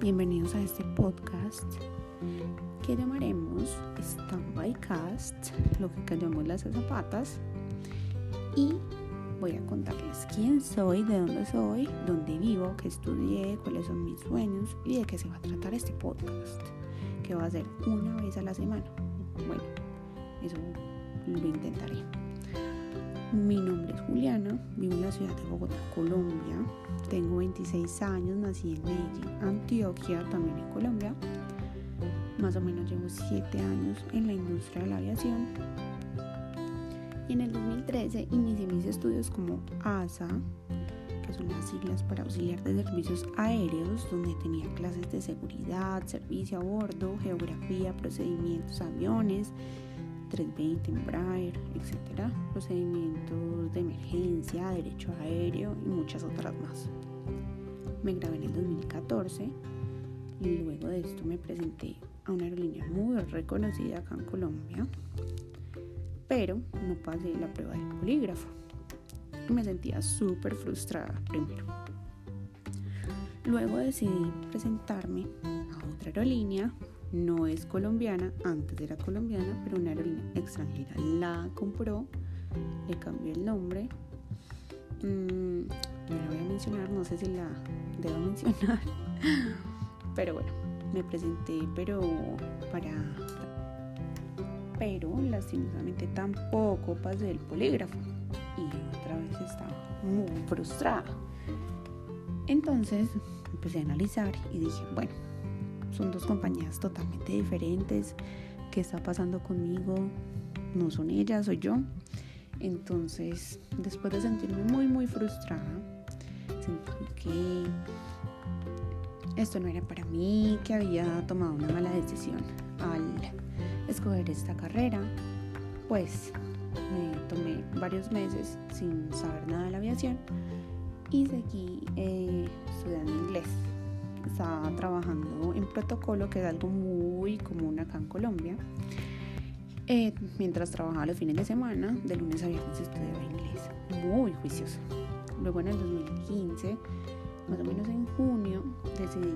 Bienvenidos a este podcast que llamaremos Stand by Cast, lo que callamos las zapatas. Y voy a contarles quién soy, de dónde soy, dónde vivo, qué estudié, cuáles son mis sueños y de qué se va a tratar este podcast, que va a ser una vez a la semana. Bueno, eso lo intentaré. Mi nombre es Juliana, vivo en la ciudad de Bogotá, Colombia. Tengo 26 años, nací en Medellín, Antioquia, también en Colombia. Más o menos llevo 7 años en la industria de la aviación. Y en el 2013 inicié mis estudios como ASA, que son las siglas para auxiliar de servicios aéreos, donde tenía clases de seguridad, servicio a bordo, geografía, procedimientos, aviones 320, Embraer, etcétera, procedimientos de emergencia, derecho aéreo y muchas otras más. Me grabé en el 2014 y luego de esto me presenté a una aerolínea muy reconocida acá en Colombia, pero no pasé la prueba del polígrafo me sentía súper frustrada primero. Luego decidí presentarme a otra aerolínea no es colombiana, antes era colombiana, pero una aerolínea extranjera la compró, le cambió el nombre. Mm, me la voy a mencionar, no sé si la debo mencionar, pero bueno, me presenté, pero para. Pero lastimosamente tampoco pasé el polígrafo y otra vez estaba muy frustrada. Entonces empecé a analizar y dije, bueno, son dos compañías totalmente diferentes. ¿Qué está pasando conmigo? No son ellas, soy yo. Entonces, después de sentirme muy, muy frustrada, sentí que esto no era para mí, que había tomado una mala decisión al escoger esta carrera, pues me tomé varios meses sin saber nada de la aviación y seguí eh, estudiando inglés estaba trabajando en protocolo, que es algo muy común acá en Colombia. Eh, mientras trabajaba los fines de semana, de lunes a viernes estudiaba inglés, muy juicioso. Luego en el 2015, más o menos en junio, decidí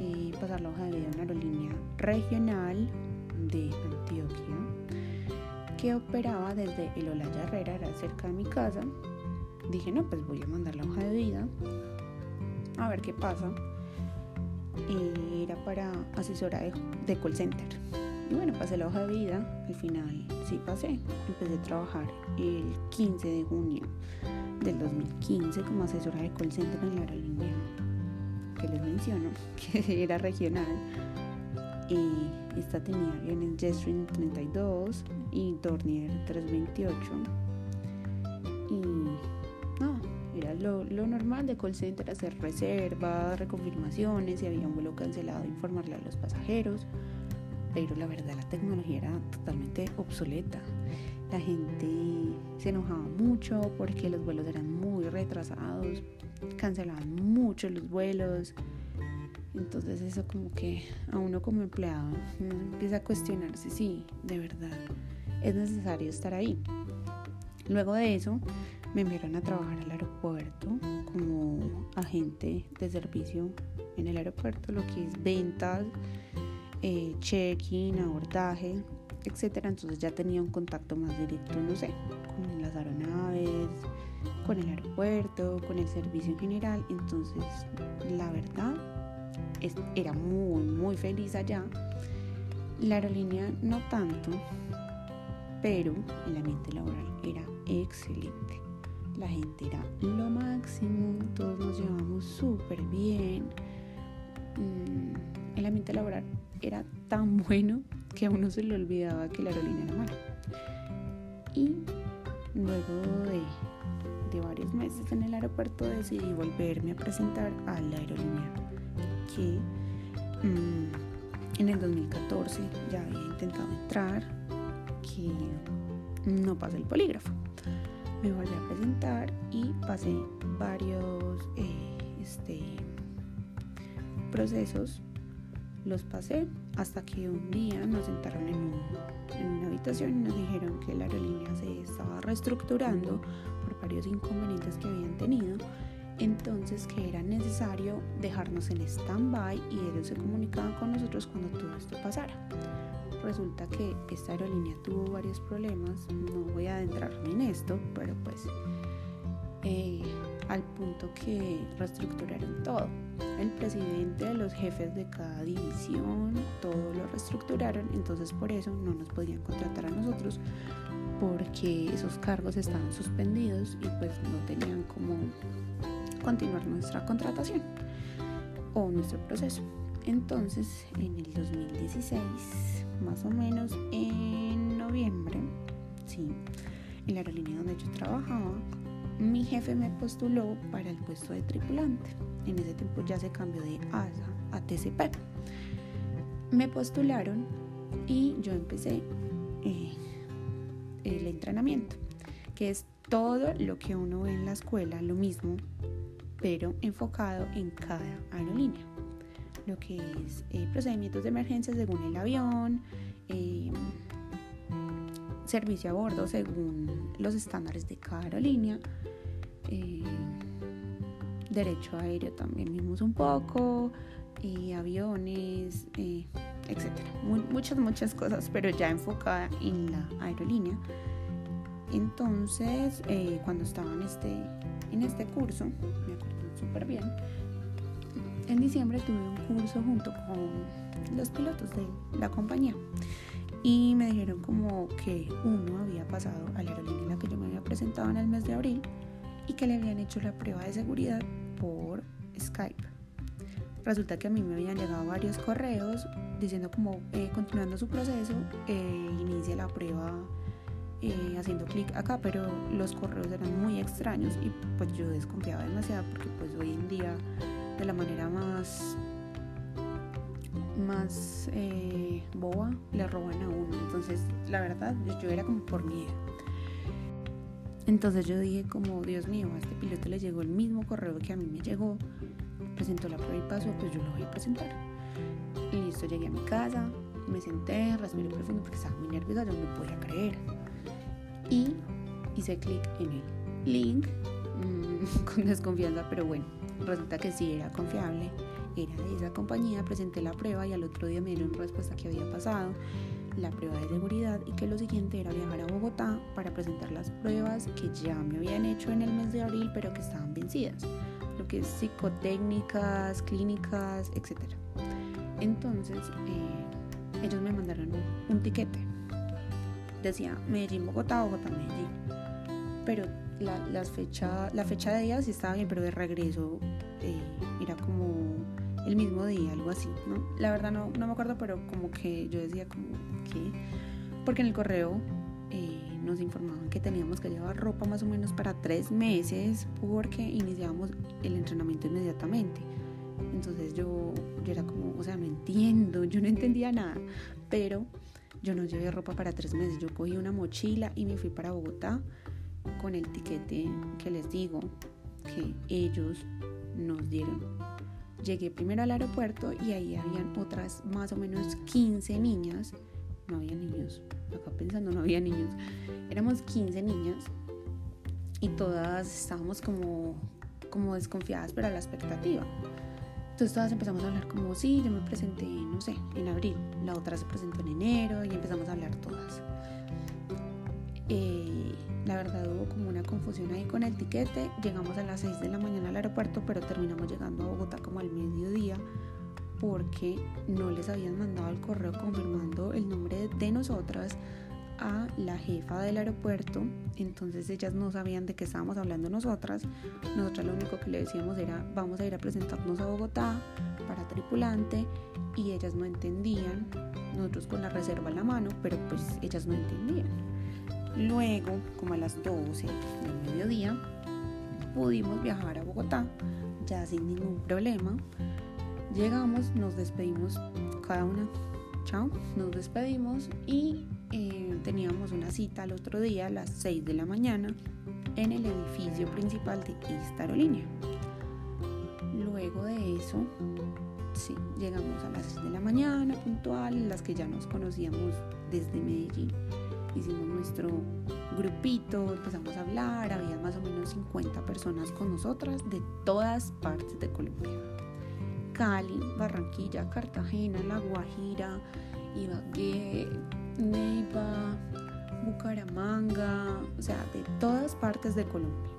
eh, pasar la hoja de vida a una aerolínea regional de Antioquia que operaba desde el Olaya Herrera, era cerca de mi casa. Dije, no, pues voy a mandar la hoja de vida a ver qué pasa era para asesora de, call center. Y bueno, pasé la hoja de vida, al final sí pasé. Empecé a trabajar el 15 de junio del 2015 como asesora de call center en la aerolínea que les menciono, que era regional. Y esta tenía aviones Jetstream 32 y Dornier 328. Lo, normal de call center, hacer reservas, reconfirmaciones, si había un vuelo cancelado, informarle a los pasajeros. Pero la verdad la tecnología era totalmente obsoleta. La gente se enojaba mucho porque los vuelos eran muy retrasados, cancelaban mucho los vuelos. Entonces eso como que a uno como empleado empieza a cuestionarse si de verdad es necesario estar ahí. Luego de eso me enviaron a trabajar al aeropuerto agente de servicio en el aeropuerto, lo que es ventas, eh, check-in, abordaje, etcétera. Entonces ya tenía un contacto más directo, no sé, con las aeronaves, con el aeropuerto, con el servicio en general. Entonces, la verdad, era muy, muy feliz allá. La aerolínea no tanto, pero el ambiente laboral era excelente la gente era lo máximo, todos nos llevamos súper bien. Mm, el ambiente laboral era tan bueno que a uno se le olvidaba que la aerolínea era mala. Y luego de, varios meses en el aeropuerto decidí volverme a presentar a la aerolínea que mm, en el 2014 ya había intentado entrar, que no pasé el polígrafo me volví a presentar y pasé varios eh, este, procesos, los pasé hasta que un día nos sentaron en, en una habitación y nos dijeron que la aerolínea se estaba reestructurando por varios inconvenientes que habían tenido entonces que era necesario dejarnos en stand-by y ellos se comunicaban con nosotros cuando todo esto pasara. Resulta que esta aerolínea tuvo varios problemas, no voy a adentrarme en esto, pero pues eh, al punto que reestructuraron todo. El presidente, los jefes de cada división, todo lo reestructuraron, entonces por eso no nos podían contratar a nosotros porque esos cargos estaban suspendidos y pues no tenían como continuar nuestra contratación o nuestro proceso. Entonces, en el 2016, más o menos en noviembre, sí, en la aerolínea donde yo trabajaba, mi jefe me postuló para el puesto de tripulante. En ese tiempo ya se cambió de ASA a TCP. Me postularon y yo empecé eh, el entrenamiento, que es todo lo que uno ve en la escuela, lo mismo, pero enfocado en cada aerolínea. Lo que es eh, procedimientos de emergencia según el avión, eh, servicio a bordo según los estándares de cada aerolínea, eh, derecho aéreo también vimos un poco, aviones, etcétera. muchas, muchas cosas, pero ya enfocada en la aerolínea. Entonces, cuando estaba en este, en este curso, me acuerdo súper bien, en diciembre tuve un curso junto con los pilotos de la compañía y me dijeron como que uno había pasado a la aerolínea en la que yo me había presentado en el mes de abril y que le habían hecho la prueba de seguridad por Skype. Resulta que a mí me habían llegado varios correos diciendo como eh, continuando su proceso, eh, la prueba eh, haciendo clic acá, pero los correos eran muy extraños y pues yo desconfiaba demasiado porque pues hoy en día de la manera más más eh, boba le roban a uno. Entonces la verdad yo era como por miedo. Entonces yo dije como Dios mío, a este piloto le llegó el mismo correo que a mí me llegó, presentó la prueba y paso, pues yo lo voy a presentar. Y listo, llegué a mi casa, me senté, respiré profundo porque estaba muy nerviosa, yo no podía creer y hice clic en el link mm, con desconfianza, pero bueno, resulta que sí era confiable, era de esa compañía, presenté la prueba y al otro día me dieron respuesta que había pasado la prueba de seguridad y que lo siguiente era viajar a Bogotá para presentar las pruebas que ya me habían hecho en el mes de abril pero que estaban vencidas, lo que es psicotécnicas, clínicas, etc. Entonces eh, ellos me mandaron un tiquete decía Medellín, Bogotá, Bogotá, Medellín. Pero la, las fecha, la fecha de ida sí estaba bien, pero de regreso eh, era como el mismo día, algo así, ¿no? La verdad no, no me acuerdo, pero como que yo decía como que... Porque en el correo eh, nos informaban que teníamos que llevar ropa más o menos para tres meses porque iniciábamos el entrenamiento inmediatamente. Entonces yo, yo era como, o sea, no entiendo, yo no entendía nada, pero yo no llevé ropa para tres meses, yo cogí una mochila y me fui para Bogotá con el tiquete que les digo que ellos nos dieron. Llegué primero al aeropuerto y ahí habían otras más o menos 15 niñas. No había niños, acá pensando no había niños. Éramos 15 niñas y todas estábamos como, como desconfiadas, pero a la expectativa. Entonces todas empezamos a hablar como, sí, yo me presenté, no sé, en abril, la otra se presentó en enero y empezamos a hablar todas. Eh, la verdad hubo como una confusión ahí con el tiquete, llegamos a las 6 de la mañana al aeropuerto, pero terminamos llegando a Bogotá como al mediodía porque no les habían mandado el correo confirmando el nombre de nosotras a la jefa del aeropuerto, entonces ellas no sabían de qué estábamos hablando nosotras. Nosotras lo único que le decíamos era vamos a ir a presentarnos a Bogotá para tripulante y ellas no entendían, nosotros con la reserva en la mano, pero pues ellas no entendían. Luego, como a las 12 del mediodía, pudimos viajar a Bogotá ya sin ningún problema. Llegamos, nos despedimos cada una. Chao, nos despedimos y eh, teníamos una cita el otro día a las 6 de la mañana en el edificio principal de esta aerolínea. Luego de eso, sí, llegamos a las 6 de la mañana puntual, las que ya nos conocíamos desde Medellín. Hicimos nuestro, grupito, empezamos a hablar, había más o menos 50 personas con nosotras de todas partes de Colombia. Cali, Barranquilla, Cartagena, La Guajira, Ibagué, Neiva, Bucaramanga, o sea, de todas partes de Colombia.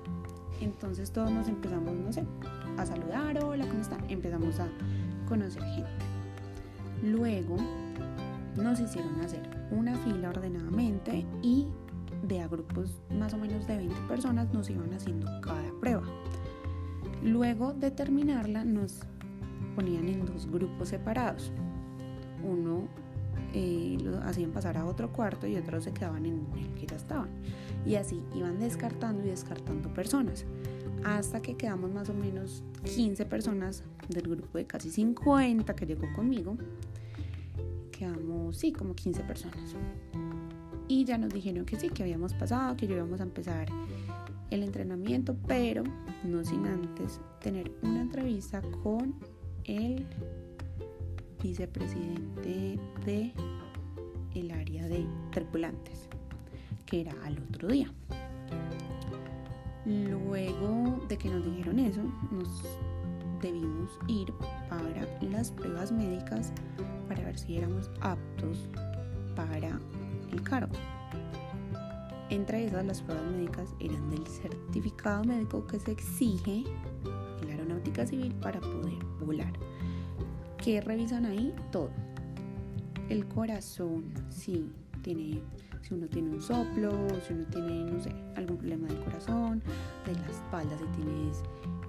Entonces todos nos empezamos, no sé, a saludar, hola, ¿cómo están? Empezamos a conocer gente. Luego nos hicieron hacer una fila ordenadamente y de a grupos más o menos de 20 personas nos iban haciendo cada prueba. Luego de terminarla nos ponían en dos grupos separados. Uno eh, lo hacían pasar a otro cuarto y otros se quedaban en el que ya estaban. Y así iban descartando y descartando personas. Hasta que quedamos más o menos 15 personas del grupo de casi 50 que llegó conmigo. Quedamos, sí, como 15 personas. Y ya nos dijeron que sí, que habíamos pasado, que yo íbamos a empezar el entrenamiento, pero no sin antes tener una entrevista con el vicepresidente de el área de tripulantes, que era al otro día. Luego de que nos dijeron eso, nos debimos ir para las pruebas médicas para ver si éramos aptos para el cargo. Entre esas, las pruebas médicas eran del certificado médico que se exige en la aeronáutica civil para poder volar. ¿Qué revisan ahí? Todo. El corazón, si tiene, si uno tiene un soplo, si uno tiene, no sé, algún problema del corazón, de la espalda si tienes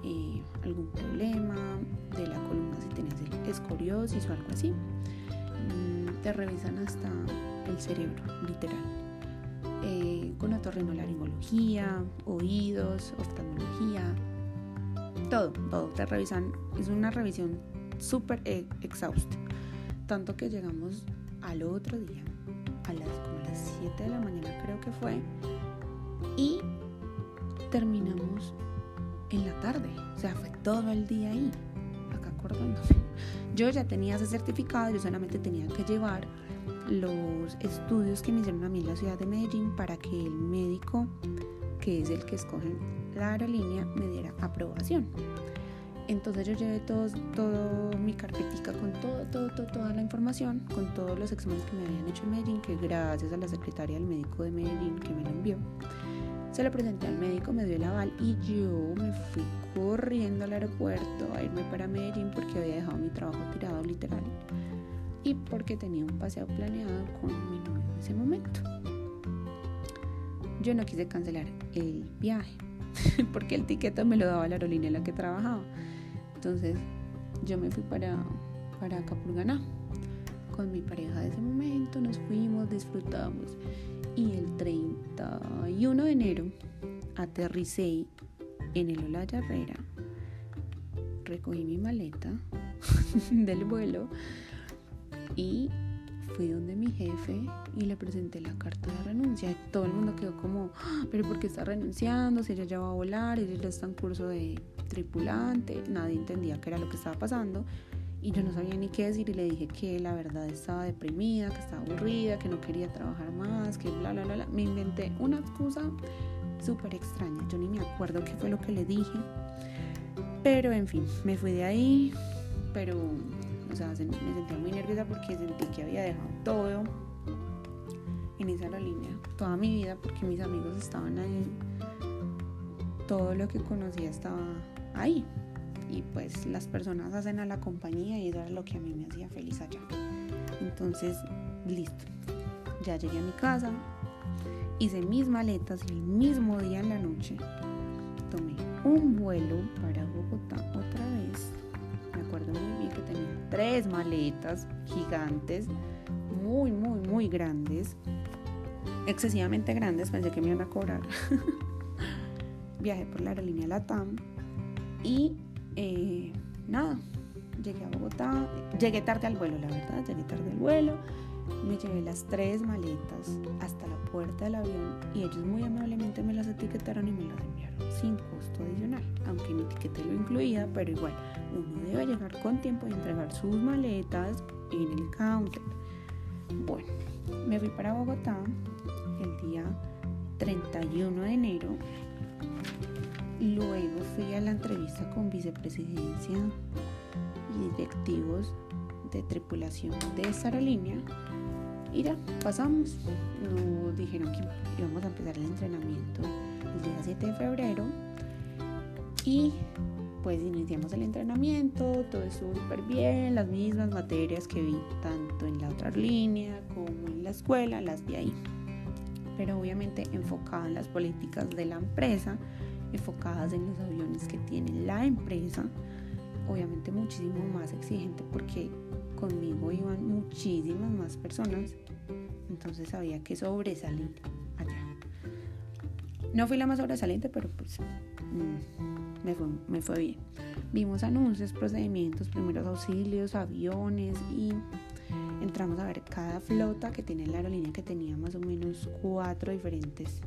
eh, algún problema, de la columna si tienes escoriosis o algo así. Mm, te revisan hasta el cerebro, literal. Eh, con otorrinolaringología, oídos, oftalmología, todo, todo te revisan. Es una revisión súper eh, exhausta. Tanto que llegamos al otro día, a las, como las 7 de la mañana creo que fue, y terminamos en la tarde. O sea, fue todo el día ahí, acá acordándome. Yo ya tenía ese certificado, yo solamente tenía que llevar los estudios que me hicieron a mí en la ciudad de Medellín para que el médico, que es el que escoge la aerolínea, me diera aprobación. Entonces yo llevé todo, todo mi carpetica con todo, todo, toda la información, con todos los exámenes que me habían hecho en Medellín, que gracias a la secretaria del médico de Medellín que me lo envió, se lo presenté al médico, me dio el aval y yo me fui corriendo al aeropuerto a irme para Medellín porque había dejado mi trabajo tirado literal y porque tenía un paseo planeado con mi novio en ese momento. Yo no quise cancelar el viaje porque el tiquete me lo daba la aerolínea en la que trabajaba. Entonces yo me fui para, para Capurganá con mi pareja de ese momento, nos fuimos, disfrutamos y el 31 de enero aterricé en el Olaya Herrera, recogí mi maleta del vuelo y fui donde mi jefe y le presenté la carta de renuncia. todo el mundo quedó como, ah, pero ¿por qué está renunciando? Si ella ya va a volar, ella ya está en curso de tripulante, nadie entendía qué era lo que estaba pasando y yo no sabía ni qué decir y le dije que la verdad estaba deprimida, que estaba aburrida, que no quería trabajar más, que bla, bla, bla. Me inventé una excusa súper extraña, yo ni me acuerdo qué fue lo que le dije, pero en fin, me fui de ahí, pero, o sea, me sentía muy nerviosa porque sentí que había dejado todo en esa aerolínea, toda mi vida, porque mis amigos estaban ahí, todo lo que conocía estaba ahí. Y pues las personas hacen a la compañía y eso era lo que a mí me hacía feliz allá. Entonces, listo. Ya llegué a mi casa, hice mis maletas y el mismo día en la noche tomé un vuelo para Bogotá otra vez. Me acuerdo muy bien que tenía tres maletas gigantes, muy, muy, muy grandes, excesivamente grandes, pensé que me iban a cobrar. Viajé por la aerolínea Latam y eh, nada, llegué a Bogotá, llegué tarde al vuelo, la verdad, llegué tarde al vuelo, me llevé las tres maletas hasta la puerta del avión y ellos muy amablemente me las etiquetaron y me las enviaron sin costo adicional, aunque mi etiquete lo incluía, pero igual uno debe llegar con tiempo y entregar sus maletas en el counter. Bueno, me fui para Bogotá el día 31 de enero. Luego fui a la entrevista con vicepresidencia y directivos de tripulación de esta aerolínea. Y ya, pasamos. Nos dijeron que íbamos a empezar el entrenamiento el día 7 de febrero. Y pues iniciamos el entrenamiento, todo estuvo súper bien, las mismas materias que vi tanto en la otra línea como en la escuela, las vi ahí. Pero obviamente enfocada en las políticas de la empresa, enfocadas en los aviones que tiene la empresa, obviamente muchísimo más exigente porque conmigo iban muchísimas más personas, entonces había que sobresalir allá. No fui la más sobresaliente, pero pues... Mm, me fue, bien. Vimos anuncios, procedimientos, primeros auxilios, aviones y entramos a ver cada flota que tiene la aerolínea que tenía más o menos cuatro diferentes,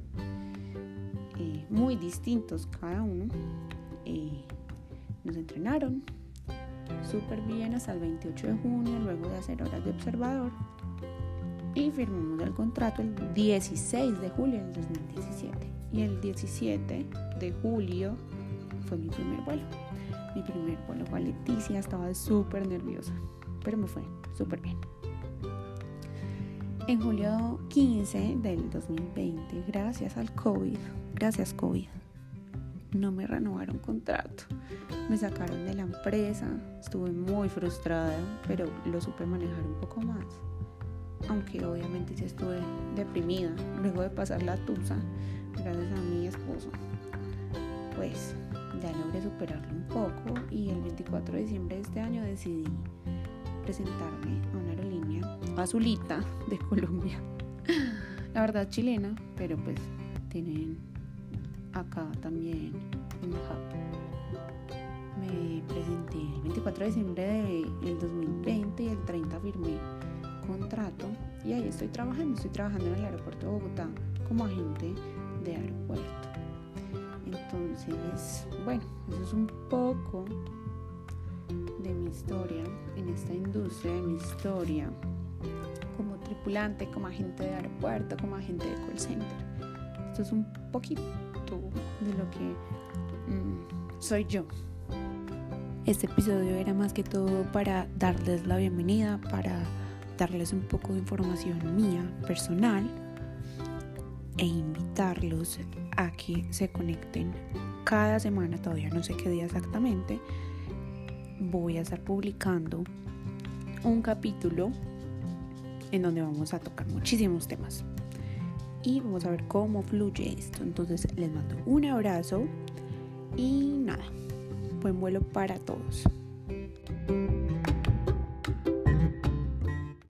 muy distintos cada uno. Eh, nos entrenaron súper bien hasta el 28 de junio, luego de hacer horas de observador. Y firmamos el contrato el 16 de julio del 2017. Y el 17 de julio fue mi primer vuelo. Mi primer vuelo fue a Leticia, estaba súper nerviosa, pero me fue súper bien. En julio 15 del 2020, gracias al COVID, gracias COVID, no me renovaron contrato. Me sacaron de la empresa, estuve muy frustrada, pero lo supe manejar un poco más. Aunque obviamente sí estuve deprimida luego de pasar la tusa, gracias a mi esposo. Pues ya logré superarlo un poco y el 24 de diciembre de este año decidí presentarme a una aerolínea azulita de Colombia. La verdad chilena, pero pues tienen acá también un hub. Me presenté el 24 de diciembre del 2020 y el 30 firmé contrato y ahí estoy trabajando, estoy trabajando en el aeropuerto de Bogotá como agente de aeropuerto. Entonces, bueno, eso es un poco de mi historia en esta industria, de mi historia tripulante, como agente de aeropuerto, como agente de call center. Esto es un poquito de lo que mm, soy yo. Este episodio era más que todo para darles la bienvenida, para darles un poco de información mía, personal, e invitarlos a que se conecten cada semana, todavía no sé qué día exactamente, voy a estar publicando un capítulo en donde vamos a tocar muchísimos temas. Y vamos a ver cómo fluye esto. Entonces les mando un abrazo y nada, buen vuelo para todos.